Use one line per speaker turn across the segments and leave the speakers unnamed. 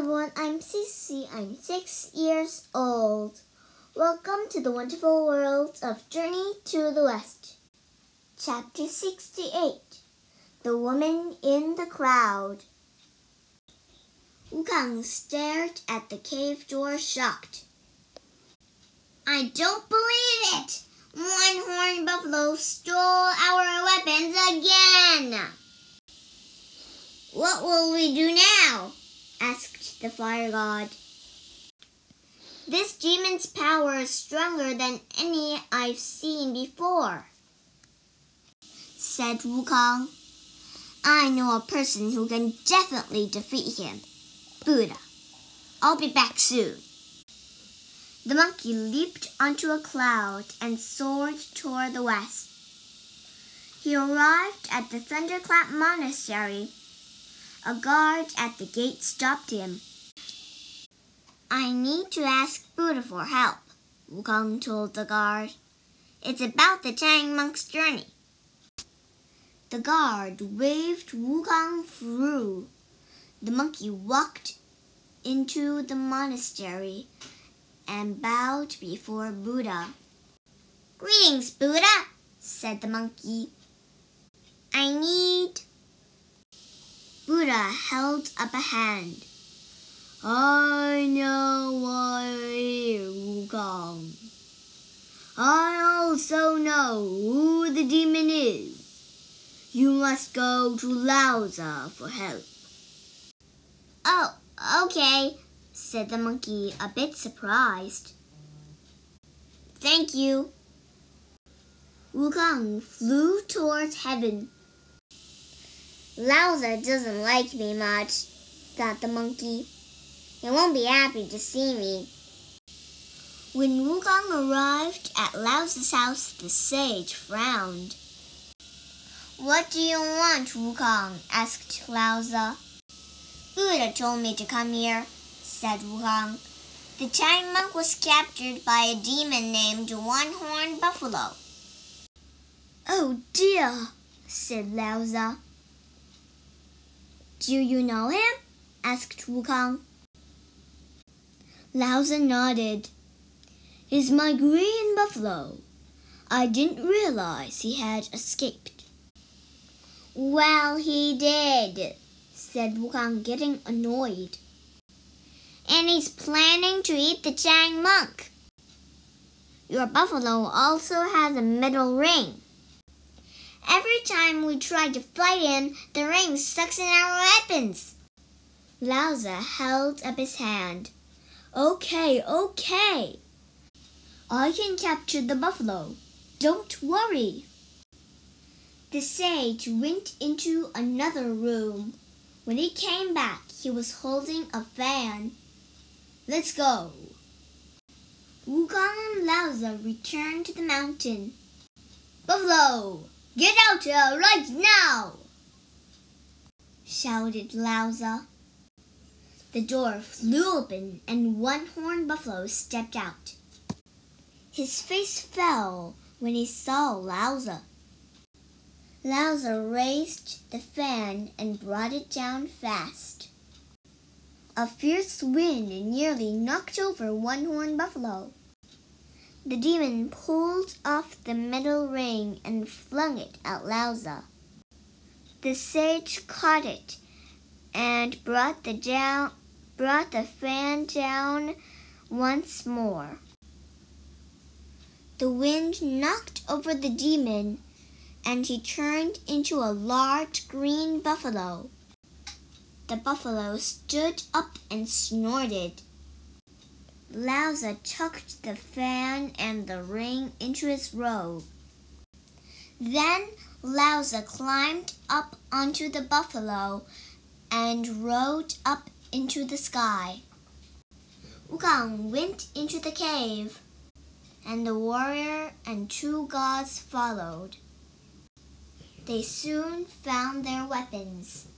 everyone, I'm Cece. I'm six years old. Welcome to the wonderful world of Journey to the West. Chapter 68 The Woman in the Crowd. Wukong stared at the cave door shocked. I don't believe it! One horned buffalo stole our weapons again! What will we do now? asked the fire god. This demon's power is stronger than any I've seen before, said Wukong. I know a person who can definitely defeat him. Buddha. I'll be back soon. The monkey leaped onto a cloud and soared toward the west. He arrived at the Thunderclap Monastery a guard at the gate stopped him. I need to ask Buddha for help, Wukong told the guard. It's about the Tang monk's journey. The guard waved Wukong through. The monkey walked into the monastery and bowed before Buddha. Greetings, Buddha, said the monkey. I need Buddha held up a hand. I know why you're here, Wukong. I also know who the demon is. You must go to Laozi for help. Oh, okay, said the monkey, a bit surprised. Thank you. Wukong flew towards heaven. Laozi doesn't like me much, thought the monkey. He won't be happy to see me. When Wukong arrived at Laozi's house, the sage frowned. What do you want, Wukong? asked Laozi. Buddha told me to come here, said Wukong. The Tang monk was captured by a demon named One Horned Buffalo. Oh dear, said Laozi. Do you know him? asked Wukong. Laozi nodded. He's my green buffalo. I didn't realize he had escaped. Well, he did, said Wukong, getting annoyed. And he's planning to eat the Tang monk. Your buffalo also has a metal ring. Every time we try to fight him, the ring sucks in our weapons. Laozi held up his hand. Okay, okay. I can capture the buffalo. Don't worry. The sage went into another room. When he came back, he was holding a fan. Let's go. Wukong and Laozi returned to the mountain. Buffalo, Get out here right now! shouted Laozi. The door flew open and one horned buffalo stepped out. His face fell when he saw Laozi. Laozi raised the fan and brought it down fast. A fierce wind nearly knocked over one horned buffalo. The demon pulled off the metal ring and flung it at Laozi. The sage caught it and brought the down brought the fan down once more. The wind knocked over the demon and he turned into a large green buffalo. The buffalo stood up and snorted. Laozi tucked the fan and the ring into his robe. Then Laozi climbed up onto the buffalo and rode up into the sky. Wukong went into the cave, and the warrior and two gods followed. They soon found their weapons.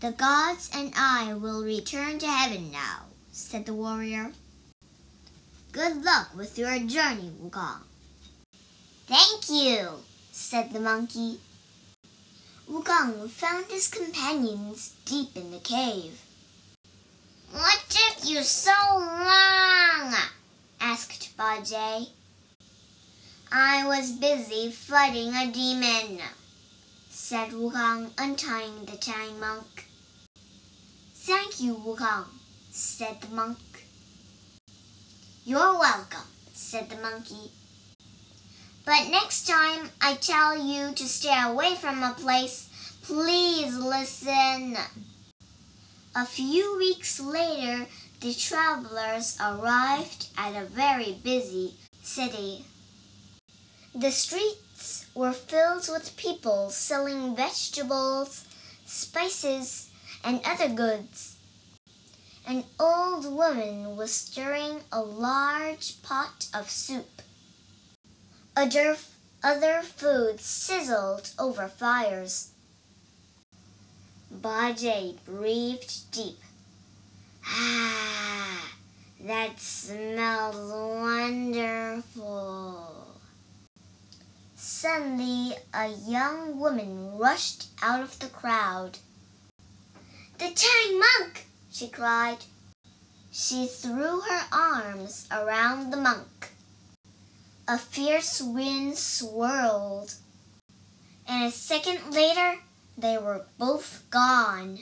The gods and I will return to heaven now, said the warrior. Good luck with your journey, Wukong. Thank you, said the monkey. Wukong found his companions deep in the cave. You so long? asked Bajie. I was busy fighting a demon, said Wukong, untying the Tang monk. Thank you, Wukong, said the monk. You're welcome, said the monkey. But next time I tell you to stay away from a place, please listen. A few weeks later, the travelers arrived at a very busy city. The streets were filled with people selling vegetables, spices, and other goods. An old woman was stirring a large pot of soup. Other, other food sizzled over fires. Bajie breathed deep. Ah, that smells wonderful. Suddenly, a young woman rushed out of the crowd. The Tang monk! she cried. She threw her arms around the monk. A fierce wind swirled, and a second later they were both gone.